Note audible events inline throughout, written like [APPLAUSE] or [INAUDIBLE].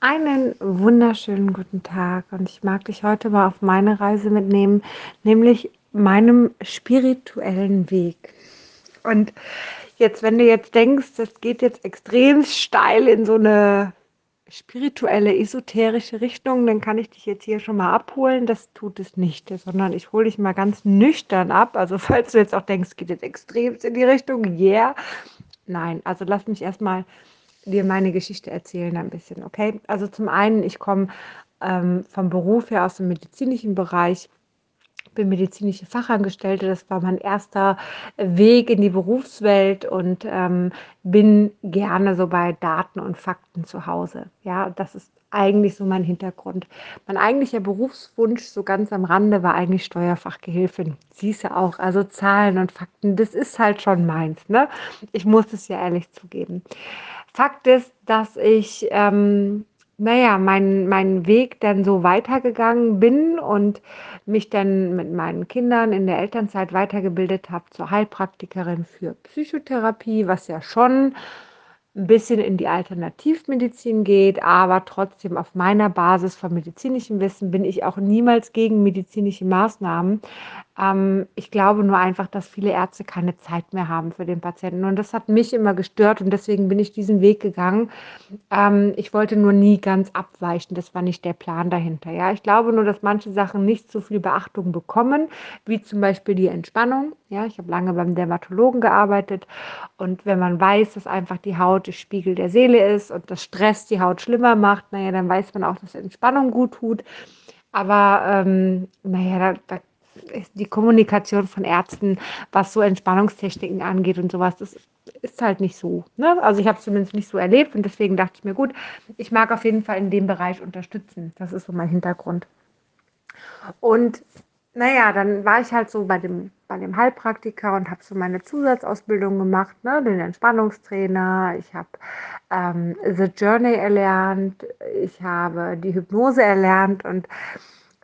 Einen wunderschönen guten Tag und ich mag dich heute mal auf meine Reise mitnehmen, nämlich meinem spirituellen Weg. Und jetzt, wenn du jetzt denkst, das geht jetzt extrem steil in so eine spirituelle, esoterische Richtung, dann kann ich dich jetzt hier schon mal abholen. Das tut es nicht, sondern ich hole dich mal ganz nüchtern ab. Also [LAUGHS] falls du jetzt auch denkst, geht jetzt extrem in die Richtung, yeah. Nein, also lass mich erstmal dir meine Geschichte erzählen ein bisschen, okay? Also zum einen, ich komme ähm, vom Beruf her aus dem medizinischen Bereich, bin medizinische Fachangestellte, das war mein erster Weg in die Berufswelt und ähm, bin gerne so bei Daten und Fakten zu Hause. Ja, das ist eigentlich so mein Hintergrund. Mein eigentlicher Berufswunsch, so ganz am Rande, war eigentlich Steuerfachgehilfin. Siehst du auch, also Zahlen und Fakten, das ist halt schon meins. Ne? Ich muss es ja ehrlich zugeben. Fakt ist, dass ich, ähm, naja, meinen mein Weg dann so weitergegangen bin und mich dann mit meinen Kindern in der Elternzeit weitergebildet habe zur Heilpraktikerin für Psychotherapie, was ja schon ein bisschen in die Alternativmedizin geht, aber trotzdem auf meiner Basis von medizinischem Wissen bin ich auch niemals gegen medizinische Maßnahmen. Ähm, ich glaube nur einfach, dass viele Ärzte keine Zeit mehr haben für den Patienten. Und das hat mich immer gestört und deswegen bin ich diesen Weg gegangen. Ähm, ich wollte nur nie ganz abweichen. Das war nicht der Plan dahinter. Ja, ich glaube nur, dass manche Sachen nicht so viel Beachtung bekommen, wie zum Beispiel die Entspannung. Ja, ich habe lange beim Dermatologen gearbeitet und wenn man weiß, dass einfach die Haut Spiegel der Seele ist und das Stress die Haut schlimmer macht, naja, dann weiß man auch, dass Entspannung gut tut. Aber ähm, naja, da, da die Kommunikation von Ärzten, was so Entspannungstechniken angeht und sowas, das ist halt nicht so. Ne? Also ich habe es zumindest nicht so erlebt und deswegen dachte ich mir, gut, ich mag auf jeden Fall in dem Bereich unterstützen. Das ist so mein Hintergrund. Und naja, dann war ich halt so bei dem, bei dem Heilpraktiker und habe so meine Zusatzausbildung gemacht, ne? den Entspannungstrainer. Ich habe ähm, The Journey erlernt, ich habe die Hypnose erlernt und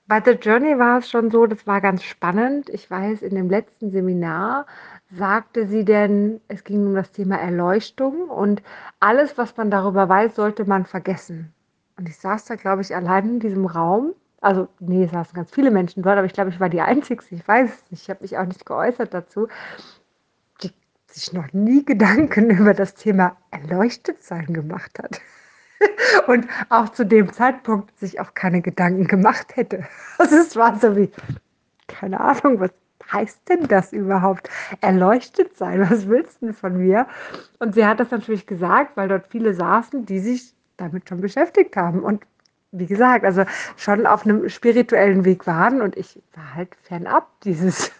bei The Journey war es schon so, das war ganz spannend. Ich weiß, in dem letzten Seminar sagte sie denn, es ging um das Thema Erleuchtung und alles, was man darüber weiß, sollte man vergessen. Und ich saß da, glaube ich, allein in diesem Raum. Also, nee, es saßen ganz viele Menschen dort, aber ich glaube, ich war die Einzige. Ich weiß es nicht. Ich habe mich auch nicht geäußert dazu, die sich noch nie Gedanken [LAUGHS] über das Thema Erleuchtetsein gemacht hat. [LAUGHS] und auch zu dem Zeitpunkt sich auch keine Gedanken gemacht hätte. [LAUGHS] Also es war so wie, keine Ahnung, was heißt denn das überhaupt? Erleuchtet sein, was willst du denn von mir? Und sie hat das natürlich gesagt, weil dort viele saßen, die sich damit schon beschäftigt haben. Und wie gesagt, also schon auf einem spirituellen Weg waren und ich war halt fernab dieses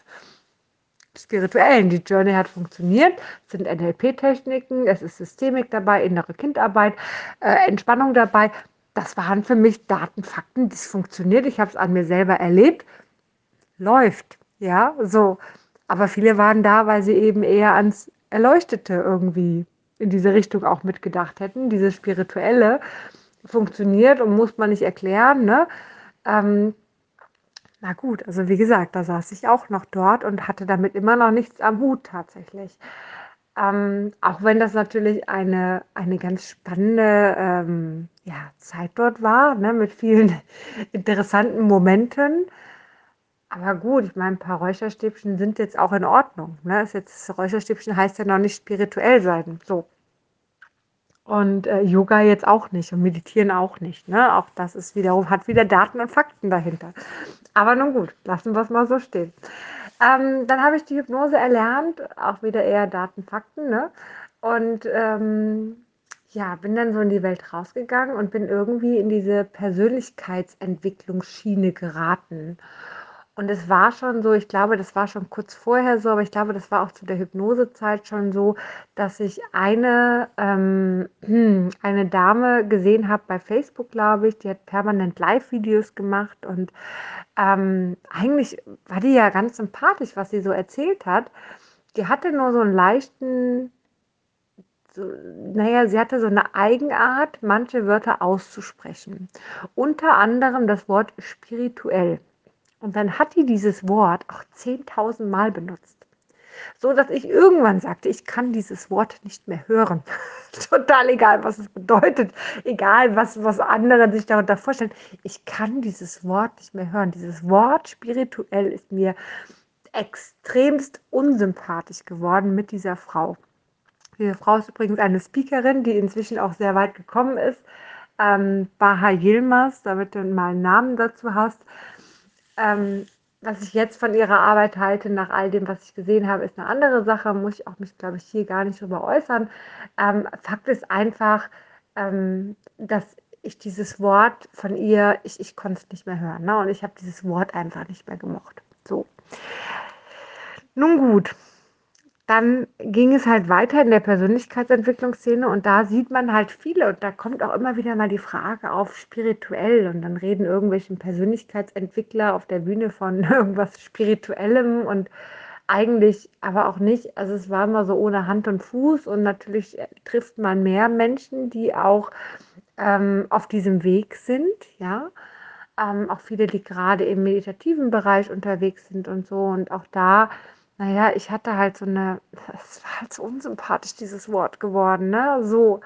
[LAUGHS] spirituellen. Die Journey hat funktioniert, es sind NLP-Techniken, es ist Systemik dabei, innere Kindarbeit, äh, Entspannung dabei. Das waren für mich Daten, Fakten, das funktioniert. Ich habe es an mir selber erlebt. Läuft, ja, so. Aber viele waren da, weil sie eben eher ans Erleuchtete irgendwie in diese Richtung auch mitgedacht hätten. Diese spirituelle funktioniert und muss man nicht erklären. Ne? Ähm, na gut, also wie gesagt, da saß ich auch noch dort und hatte damit immer noch nichts am Hut tatsächlich. Ähm, auch wenn das natürlich eine, eine ganz spannende ähm, ja, Zeit dort war, ne, mit vielen [LAUGHS] interessanten Momenten. Aber gut, ich meine, ein paar Räucherstäbchen sind jetzt auch in Ordnung. Ne? Ist jetzt, Räucherstäbchen heißt ja noch nicht spirituell sein. So. Und äh, Yoga jetzt auch nicht und Meditieren auch nicht. Ne? Auch das ist wiederum, hat wieder Daten und Fakten dahinter. Aber nun gut, lassen wir es mal so stehen. Ähm, dann habe ich die Hypnose erlernt, auch wieder eher Daten, Fakten. Ne? Und ähm, ja, bin dann so in die Welt rausgegangen und bin irgendwie in diese Persönlichkeitsentwicklungsschiene geraten. Und es war schon so, ich glaube, das war schon kurz vorher so, aber ich glaube, das war auch zu der Hypnosezeit schon so, dass ich eine, ähm, [CLEARS THROAT] eine Dame gesehen habe bei Facebook, glaube ich, die hat permanent Live-Videos gemacht und ähm, eigentlich war die ja ganz sympathisch, was sie so erzählt hat. Die hatte nur so einen leichten, so, naja, sie hatte so eine Eigenart, manche Wörter auszusprechen. Unter anderem das Wort spirituell. Und dann hat die dieses Wort auch 10.000 Mal benutzt. So dass ich irgendwann sagte, ich kann dieses Wort nicht mehr hören. [LAUGHS] Total egal, was es bedeutet, egal, was, was andere sich darunter vorstellen. Ich kann dieses Wort nicht mehr hören. Dieses Wort spirituell ist mir extremst unsympathisch geworden mit dieser Frau. Diese Frau ist übrigens eine Speakerin, die inzwischen auch sehr weit gekommen ist. Ähm, Baha Yilmaz, damit du mal einen Namen dazu hast. Ähm, was ich jetzt von ihrer Arbeit halte, nach all dem, was ich gesehen habe, ist eine andere Sache. Muss ich auch mich, glaube ich, hier gar nicht drüber äußern. Ähm, Fakt ist einfach, ähm, dass ich dieses Wort von ihr, ich, ich konnte es nicht mehr hören. Ne? Und ich habe dieses Wort einfach nicht mehr gemocht. So. Nun gut, dann ging es halt weiter in der Persönlichkeitsentwicklungsszene und da sieht man halt viele und da kommt auch immer wieder mal die Frage auf spirituell und dann reden irgendwelche Persönlichkeitsentwickler auf der Bühne von [LAUGHS] irgendwas Spirituellem und eigentlich aber auch nicht. Also es war immer so ohne Hand und Fuß und natürlich trifft man mehr Menschen, die auch ähm, auf diesem Weg sind, ja. Ähm, auch viele, die gerade im meditativen Bereich unterwegs sind und so und auch da naja, ich hatte halt so eine, es war halt so unsympathisch, dieses Wort geworden, ne? So.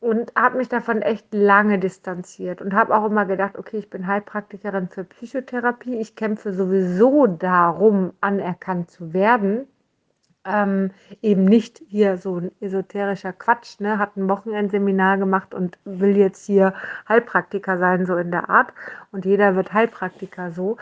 Und habe mich davon echt lange distanziert und habe auch immer gedacht, okay, ich bin Heilpraktikerin für Psychotherapie. Ich kämpfe sowieso darum, anerkannt zu werden. Ähm, eben nicht hier so ein esoterischer Quatsch, ne? Hat ein Wochenendseminar gemacht und will jetzt hier Heilpraktiker sein, so in der Art. Und jeder wird Heilpraktiker so.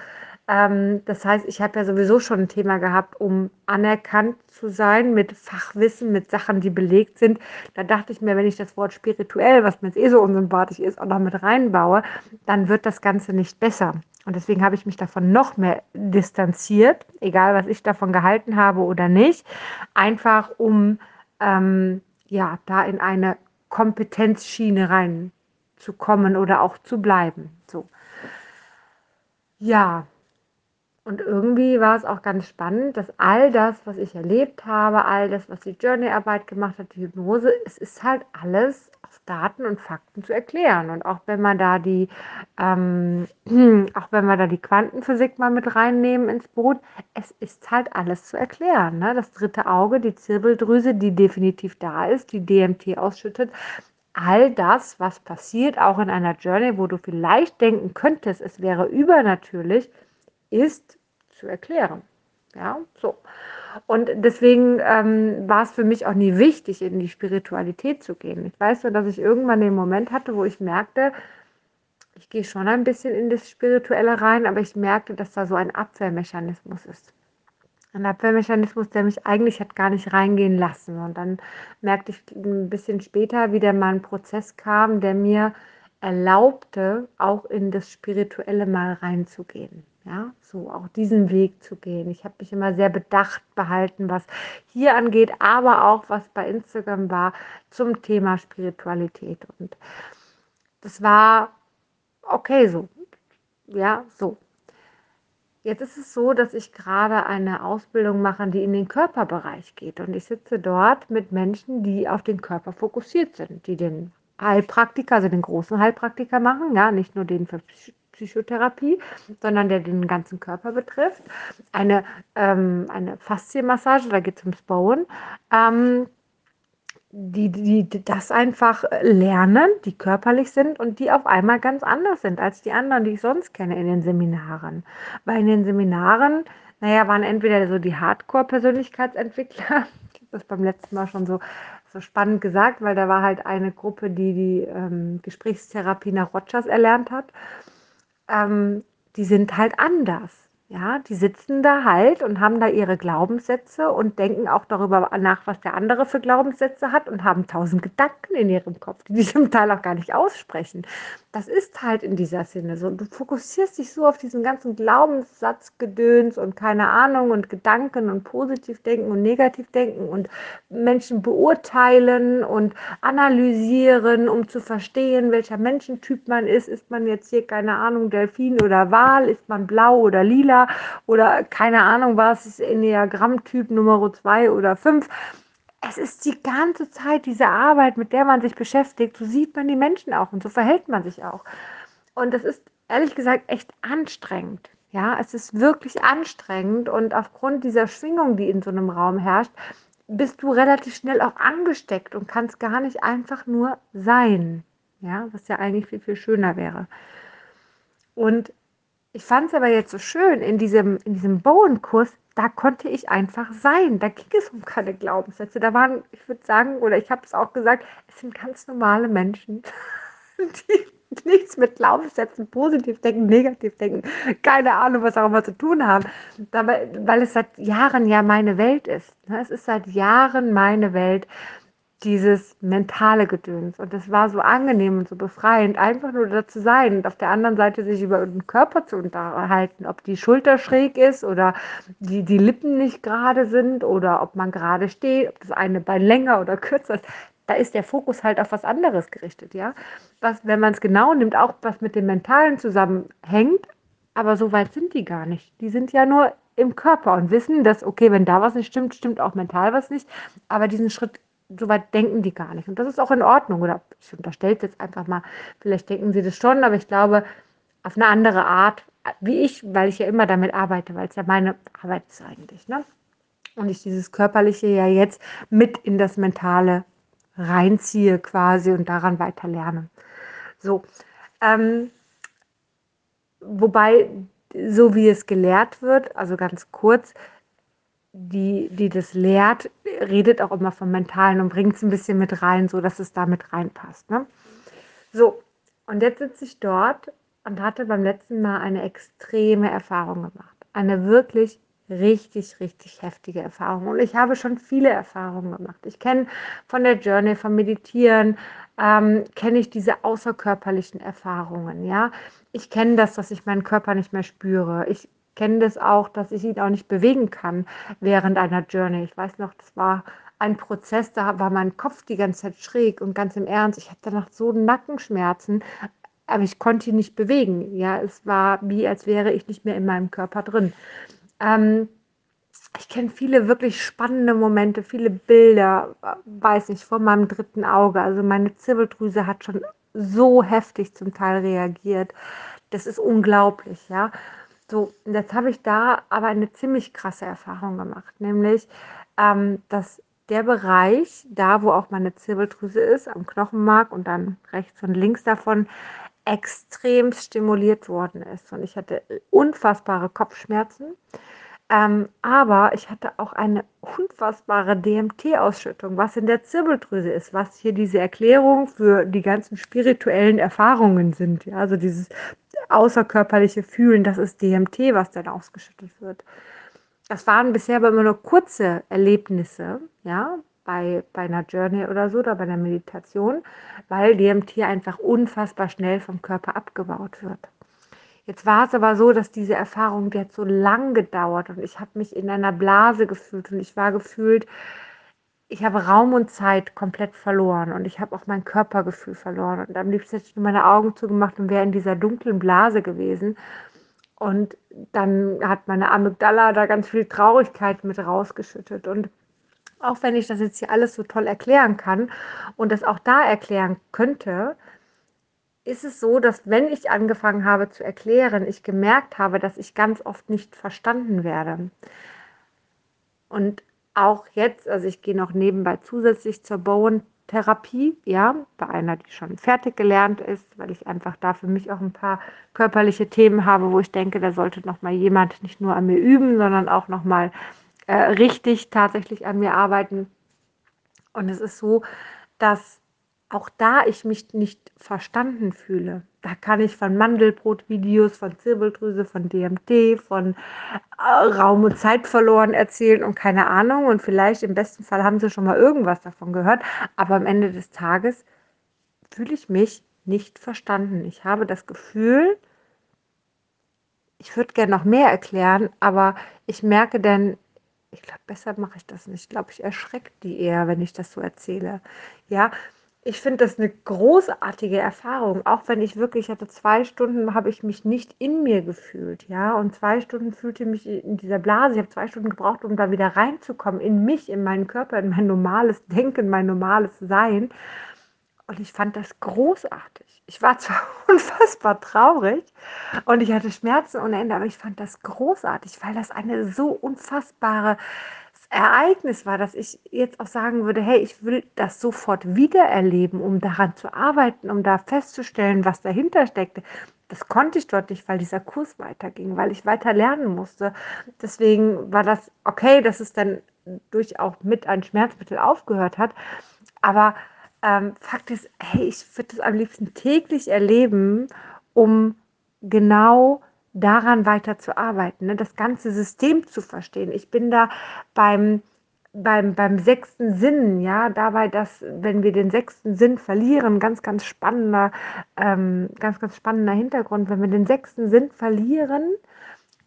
Ähm, das heißt, ich habe ja sowieso schon ein Thema gehabt, um anerkannt zu sein mit Fachwissen, mit Sachen, die belegt sind. Da dachte ich mir, wenn ich das Wort spirituell, was mir jetzt eh so unsympathisch ist, auch noch mit reinbaue, dann wird das Ganze nicht besser. Und deswegen habe ich mich davon noch mehr distanziert, egal was ich davon gehalten habe oder nicht, einfach um ähm, ja da in eine Kompetenzschiene reinzukommen oder auch zu bleiben. So. Ja, und irgendwie war es auch ganz spannend, dass all das, was ich erlebt habe, all das, was die Journey-Arbeit gemacht hat, die Hypnose, es ist halt alles auf Daten und Fakten zu erklären. Und auch wenn man da die, ähm, [CLEARS THROAT] auch wenn wir da die Quantenphysik mal mit reinnehmen ins Boot, es ist halt alles zu erklären. Ne? Das dritte Auge, die Zirbeldrüse, die definitiv da ist, die DMT ausschüttet, all das, was passiert, auch in einer Journey, wo du vielleicht denken könntest, es wäre übernatürlich, ist zu erklären. Ja, so. Und deswegen ähm, war es für mich auch nie wichtig, in die Spiritualität zu gehen. Ich weiß nur, dass ich irgendwann den Moment hatte, wo ich merkte, ich gehe schon ein bisschen in das Spirituelle rein, aber ich merkte, dass da so ein Abwehrmechanismus ist. Ein Abwehrmechanismus, der mich eigentlich hat gar nicht reingehen lassen. Und dann merkte ich ein bisschen später, wie der mal ein Prozess kam, der mir erlaubte, auch in das Spirituelle mal reinzugehen. Ja, so auch diesen Weg zu gehen. Ich habe mich immer sehr bedacht behalten, was hier angeht, aber auch was bei Instagram war zum Thema Spiritualität. Und das war okay so. Ja, so. Jetzt ist es so, dass ich gerade eine Ausbildung mache, die in den Körperbereich geht. Und ich sitze dort mit Menschen, die auf den Körper fokussiert sind, die den Heilpraktiker, also den großen Heilpraktiker machen, ja, nicht nur den für Psychotherapie, sondern der den ganzen Körper betrifft. Eine, ähm, eine Faszienmassage, da geht es ums Bauen. Ähm, die, die, das einfach lernen, die körperlich sind und die auf einmal ganz anders sind als die anderen, die ich sonst kenne in den Seminaren. Weil in den Seminaren, naja, waren entweder so die Hardcore-Persönlichkeitsentwickler, [LAUGHS] das beim letzten Mal schon so so spannend gesagt, weil da war halt eine Gruppe, die die ähm, Gesprächstherapie nach Rogers erlernt hat. Ähm, die sind halt anders. Ja, die sitzen da halt und haben da ihre Glaubenssätze und denken auch darüber nach, was der andere für Glaubenssätze hat und haben tausend Gedanken in ihrem Kopf, die die [LAUGHS] zum Teil auch gar nicht aussprechen. Das ist halt in dieser Sinne so. Du fokussierst dich so auf diesen ganzen Glaubenssatzgedöns und keine Ahnung und Gedanken und positiv denken und negativ denken und Menschen beurteilen und analysieren, um zu verstehen, welcher Menschentyp man ist. Ist man jetzt hier, keine Ahnung, Delfin oder Wal? Ist man blau oder lila? Oder keine Ahnung was, ist Enneagramm-Typ Nummer 2 oder 5. Es ist die ganze Zeit diese Arbeit, mit der man sich beschäftigt. So sieht man die Menschen auch und so verhält man sich auch. Und das ist ehrlich gesagt echt anstrengend. Ja, es ist wirklich anstrengend und aufgrund dieser Schwingung, die in so einem Raum herrscht, bist du relativ schnell auch angesteckt und kannst gar nicht einfach nur sein. Ja, was ja eigentlich viel, viel schöner wäre. Und ich fand es aber jetzt so schön in diesem, in diesem Bowenkurs, da konnte ich einfach sein. Da ging es um keine Glaubenssätze. Da waren, ich würde sagen, oder ich habe es auch gesagt, es sind ganz normale Menschen, [LAUGHS] die nichts mit Glaubenssätzen, positiv denken, negativ denken, keine Ahnung, was auch immer zu tun haben. Dabei, weil es seit Jahren ja meine Welt ist. Ne? Es ist seit Jahren meine Welt, dieses mentale Gedöns. Und es war so angenehm und so befreiend, einfach nur da zu sein und auf der anderen Seite sich über den Körper zu unterhalten, ob die Schulter schräg ist oder die, die Lippen nicht gerade sind oder ob man gerade steht, ob das eine Bein länger oder [LAUGHS] kürzer ist da ist der Fokus halt auf was anderes gerichtet, ja. Was, wenn man es genau nimmt, auch was mit dem Mentalen zusammenhängt, aber so weit sind die gar nicht. Die sind ja nur im Körper und wissen, dass, okay, wenn da was nicht stimmt, stimmt auch mental was nicht. Aber diesen Schritt, so weit denken die gar nicht. Und das ist auch in Ordnung. Oder ich unterstelle es jetzt einfach mal, vielleicht denken sie das schon, aber ich glaube, auf eine andere Art, wie ich, weil ich ja immer damit arbeite, weil es ja meine Arbeit ist eigentlich. Ne? Und ich dieses Körperliche ja jetzt mit in das Mentale reinziehe quasi und daran weiter lerne. So, ähm, wobei, so wie es gelehrt wird, also ganz kurz, die, die das lehrt, redet auch immer vom Mentalen und bringt es ein bisschen mit rein, so dass es da mit reinpasst. Ne? So, und jetzt sitze ich dort und hatte beim letzten Mal eine extreme Erfahrung gemacht. Eine wirklich richtig, richtig heftige Erfahrungen. Und ich habe schon viele Erfahrungen gemacht. Ich kenne von der Journey, vom Meditieren, ähm, kenne ich diese außerkörperlichen Erfahrungen. Ja, ich kenne das, dass ich meinen Körper nicht mehr spüre. Ich kenne das auch, dass ich ihn auch nicht bewegen kann während einer Journey. Ich weiß noch, das war ein Prozess, da war mein Kopf die ganze Zeit schräg und ganz im Ernst. Ich hatte danach so Nackenschmerzen, aber ich konnte ihn nicht bewegen. Ja, es war wie, als wäre ich nicht mehr in meinem Körper drin. Ähm, ich kenne viele wirklich spannende Momente, viele Bilder, weiß nicht, vor meinem dritten Auge. Also meine Zirbeldrüse hat schon so heftig zum Teil reagiert. Das ist unglaublich, ja. So, jetzt habe ich da aber eine ziemlich krasse Erfahrung gemacht, nämlich, ähm, dass der Bereich, da wo auch meine Zirbeldrüse ist, am Knochenmark und dann rechts und links davon, extrem stimuliert worden ist. Und ich hatte unfassbare Kopfschmerzen. Ähm, aber ich hatte auch eine unfassbare DMT-Ausschüttung, was in der Zirbeldrüse ist, was hier diese Erklärung für die ganzen spirituellen Erfahrungen sind. Ja? Also dieses außerkörperliche Fühlen, das ist DMT, was dann ausgeschüttet wird. Das waren bisher aber immer nur kurze Erlebnisse, ja, bei, bei einer Journey oder so oder bei einer Meditation, weil DMT einfach unfassbar schnell vom Körper abgebaut wird. Jetzt war es aber so, dass diese Erfahrung, die hat so lang gedauert und ich habe mich in einer Blase gefühlt und ich war gefühlt, ich habe Raum und Zeit komplett verloren und ich habe auch mein Körpergefühl verloren. Und am liebsten hätte ich nur meine Augen zugemacht und wäre in dieser dunklen Blase gewesen. Und dann hat meine Amygdala da ganz viel Traurigkeit mit rausgeschüttet. Und auch wenn ich das jetzt hier alles so toll erklären kann und das auch da erklären könnte, ist es so, dass wenn ich angefangen habe zu erklären, ich gemerkt habe, dass ich ganz oft nicht verstanden werde. Und auch jetzt, also ich gehe noch nebenbei zusätzlich zur Bowen-Therapie, ja, bei einer, die schon fertig gelernt ist, weil ich einfach da für mich auch ein paar körperliche Themen habe, wo ich denke, da sollte noch mal jemand nicht nur an mir üben, sondern auch noch mal äh, richtig tatsächlich an mir arbeiten. Und es ist so, dass auch da ich mich nicht verstanden fühle. Da kann ich von Mandelbrot-Videos, von Zirbeldrüse, von DMT, von äh, Raum und Zeit verloren erzählen und keine Ahnung. Und vielleicht im besten Fall haben sie schon mal irgendwas davon gehört. Aber am Ende des Tages fühle ich mich nicht verstanden. Ich habe das Gefühl, ich würde gerne noch mehr erklären, aber ich merke dann, ich glaube, besser mache ich das nicht. Ich glaube, ich erschrecke die eher, wenn ich das so erzähle. Ja, ich finde das eine großartige Erfahrung, auch wenn ich wirklich hatte zwei Stunden, habe ich mich nicht in mir gefühlt, ja, und zwei Stunden fühlte mich in dieser Blase. Ich habe zwei Stunden gebraucht, um da wieder reinzukommen, in mich, in meinen Körper, in mein normales Denken, mein normales Sein. Und ich fand das großartig. Ich war [LAUGHS] zwar unfassbar traurig und ich hatte Schmerzen ohne Ende, aber ich fand das großartig, weil das eine so unfassbare Ereignis war, dass ich jetzt auch sagen würde, hey, ich will das sofort wiedererleben, um daran zu arbeiten, um da festzustellen, was dahinter steckte. Das konnte ich dort nicht, weil dieser Kurs weiterging, weil ich weiter lernen musste. Deswegen war das okay, dass es dann durch auch mit ein Schmerzmittel aufgehört hat. Aber ähm, Fakt ist, hey, ich würde das am liebsten täglich erleben, um genau daran weiterzuarbeiten, ne? das ganze System zu verstehen. Ich bin da beim, beim, beim sechsten Sinn, ja, dabei, dass, wenn wir den sechsten Sinn verlieren, ganz, ganz spannender, ähm, ganz, ganz spannender Hintergrund, wenn wir den sechsten Sinn verlieren,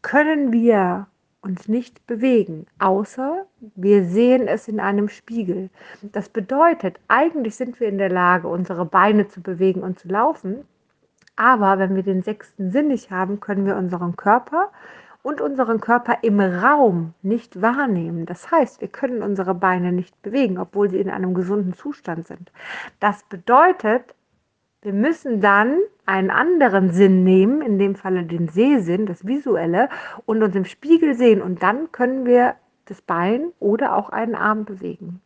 können wir uns nicht bewegen, außer wir sehen es in einem Spiegel. Das bedeutet, eigentlich sind wir in der Lage, unsere Beine zu bewegen und zu laufen, aber wenn wir den sechsten Sinn nicht haben, können wir unseren Körper und unseren Körper im Raum nicht wahrnehmen. Das heißt, wir können unsere Beine nicht bewegen, obwohl sie in einem gesunden Zustand sind. Das bedeutet, wir müssen dann einen anderen Sinn nehmen, in dem Falle den Sehsinn, das Visuelle, und uns im Spiegel sehen. Und dann können wir das Bein oder auch einen Arm bewegen.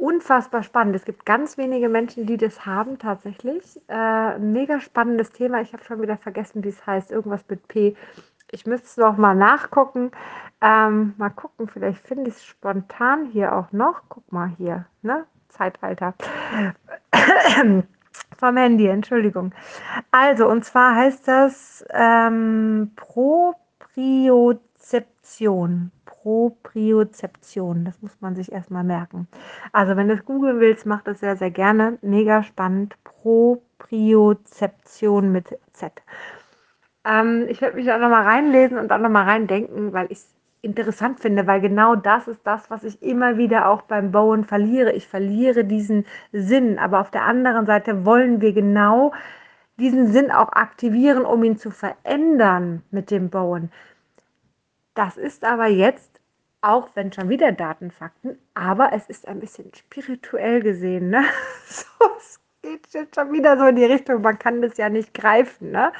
Unfassbar spannend. Es gibt ganz wenige Menschen, die das haben tatsächlich. Äh, mega spannendes Thema. Ich habe schon wieder vergessen, wie es heißt. Irgendwas mit P. Ich müsste es noch mal nachgucken. Ähm, mal gucken, vielleicht finde ich es spontan hier auch noch. Guck mal hier, ne? Zeitalter [COUGHS] vom Handy, Entschuldigung. Also, und zwar heißt das ähm, Propriozeption. Propriozeption, das muss man sich erstmal merken. Also, wenn du es googeln willst, mach das sehr, sehr gerne. Mega spannend. Propriozeption mit Z. Ähm, ich werde mich da nochmal reinlesen und dann nochmal reindenken, weil ich es interessant finde, weil genau das ist das, was ich immer wieder auch beim Bauen verliere. Ich verliere diesen Sinn, aber auf der anderen Seite wollen wir genau diesen Sinn auch aktivieren, um ihn zu verändern mit dem Bauen. Das ist aber jetzt, auch wenn schon wieder Datenfakten, aber es ist ein bisschen spirituell gesehen. Ne? [LAUGHS] So, es geht jetzt schon wieder so in die Richtung, man kann das ja nicht greifen. Ne?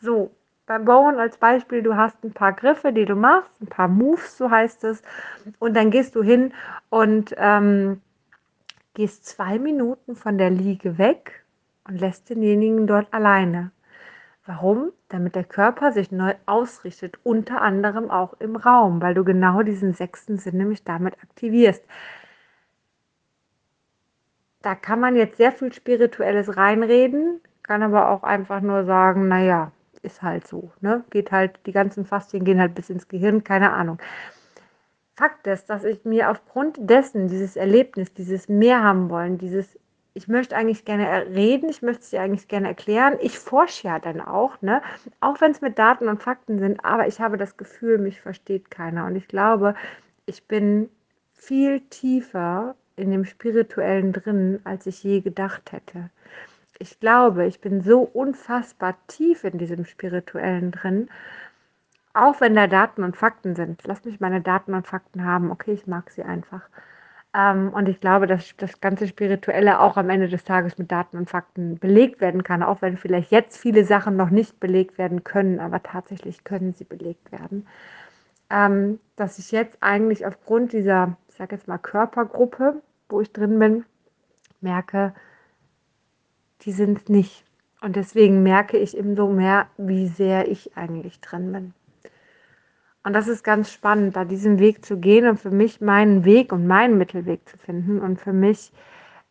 So, beim Bauen als Beispiel, du hast ein paar Griffe, die du machst, ein paar Moves, so heißt es, und dann gehst du hin und ähm, gehst zwei Minuten von der Liege weg und lässt denjenigen dort alleine. Warum? Damit der Körper sich neu ausrichtet, unter anderem auch im Raum, weil du genau diesen sechsten Sinn nämlich damit aktivierst. Da kann man jetzt sehr viel Spirituelles reinreden, kann aber auch einfach nur sagen, naja, ist halt so. Ne? Geht halt, die ganzen Faszien gehen halt bis ins Gehirn, keine Ahnung. Fakt ist, dass ich mir aufgrund dessen, dieses Erlebnis, dieses mehr haben wollen, dieses, ich möchte eigentlich gerne reden, ich möchte dir eigentlich gerne erklären. Ich forsche ja dann auch, ne? Auch wenn es mit Daten und Fakten sind, aber ich habe das Gefühl, mich versteht keiner. Und ich glaube, ich bin viel tiefer in dem Spirituellen drin, als ich je gedacht hätte ich glaube, ich bin so unfassbar tief in diesem Spirituellen drin, auch wenn da Daten und Fakten sind. Lass mich meine Daten und Fakten haben. Okay, ich mag sie einfach. Ähm, und ich glaube, dass das ganze Spirituelle auch am Ende des Tages mit Daten und Fakten belegt werden kann, auch wenn vielleicht jetzt viele Sachen noch nicht belegt werden können, aber tatsächlich können sie belegt werden. Ähm, dass ich jetzt eigentlich aufgrund dieser, ich sage jetzt mal, Körpergruppe, wo ich drin bin, merke, die sind es nicht. Und deswegen merke ich umso mehr, wie sehr ich eigentlich drin bin. Und das ist ganz spannend, da diesen Weg zu gehen und für mich meinen Weg und meinen Mittelweg zu finden und für mich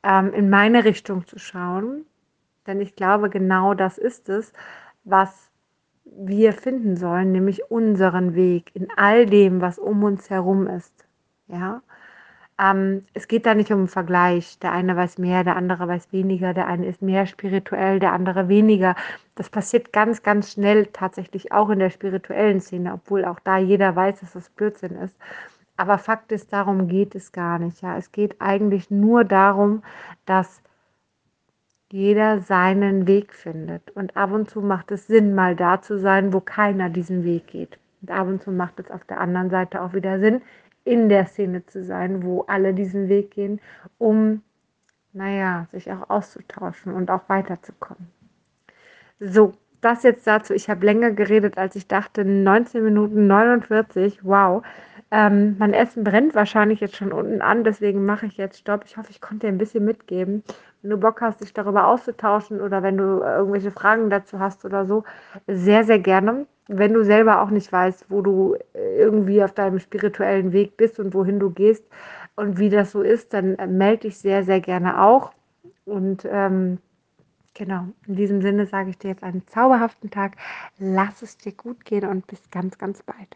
ähm, in meine Richtung zu schauen. Denn ich glaube, genau das ist es, was wir finden sollen, nämlich unseren Weg in all dem, was um uns herum ist. Ja, ähm, es geht da nicht um einen Vergleich. Der eine weiß mehr, der andere weiß weniger, der eine ist mehr spirituell, der andere weniger. Das passiert ganz, ganz schnell tatsächlich auch in der spirituellen Szene, obwohl auch da jeder weiß, dass das Blödsinn ist. Aber Fakt ist, darum geht es gar nicht. Ja, es geht eigentlich nur darum, dass jeder seinen Weg findet. Und ab und zu macht es Sinn, mal da zu sein, wo keiner diesen Weg geht. Und ab und zu macht es auf der anderen Seite auch wieder Sinn, in der Szene zu sein, wo alle diesen Weg gehen, um naja, sich auch auszutauschen und auch weiterzukommen. So, das jetzt dazu. Ich habe länger geredet, als ich dachte. 19 Minuten 49. Wow. Ähm, mein Essen brennt wahrscheinlich jetzt schon unten an, deswegen mache ich jetzt Stopp. Ich hoffe, ich konnte dir ein bisschen mitgeben. Wenn du Bock hast, dich darüber auszutauschen oder wenn du äh, irgendwelche Fragen dazu hast oder so, sehr, sehr gerne. Wenn du selber auch nicht weißt, wo du äh, irgendwie auf deinem spirituellen Weg bist und wohin du gehst und wie das so ist, dann äh, melde dich sehr, sehr gerne auch. Und ähm, Genau, in diesem Sinne sage ich dir jetzt einen zauberhaften Tag. Lass es dir gut gehen und bis ganz, ganz bald.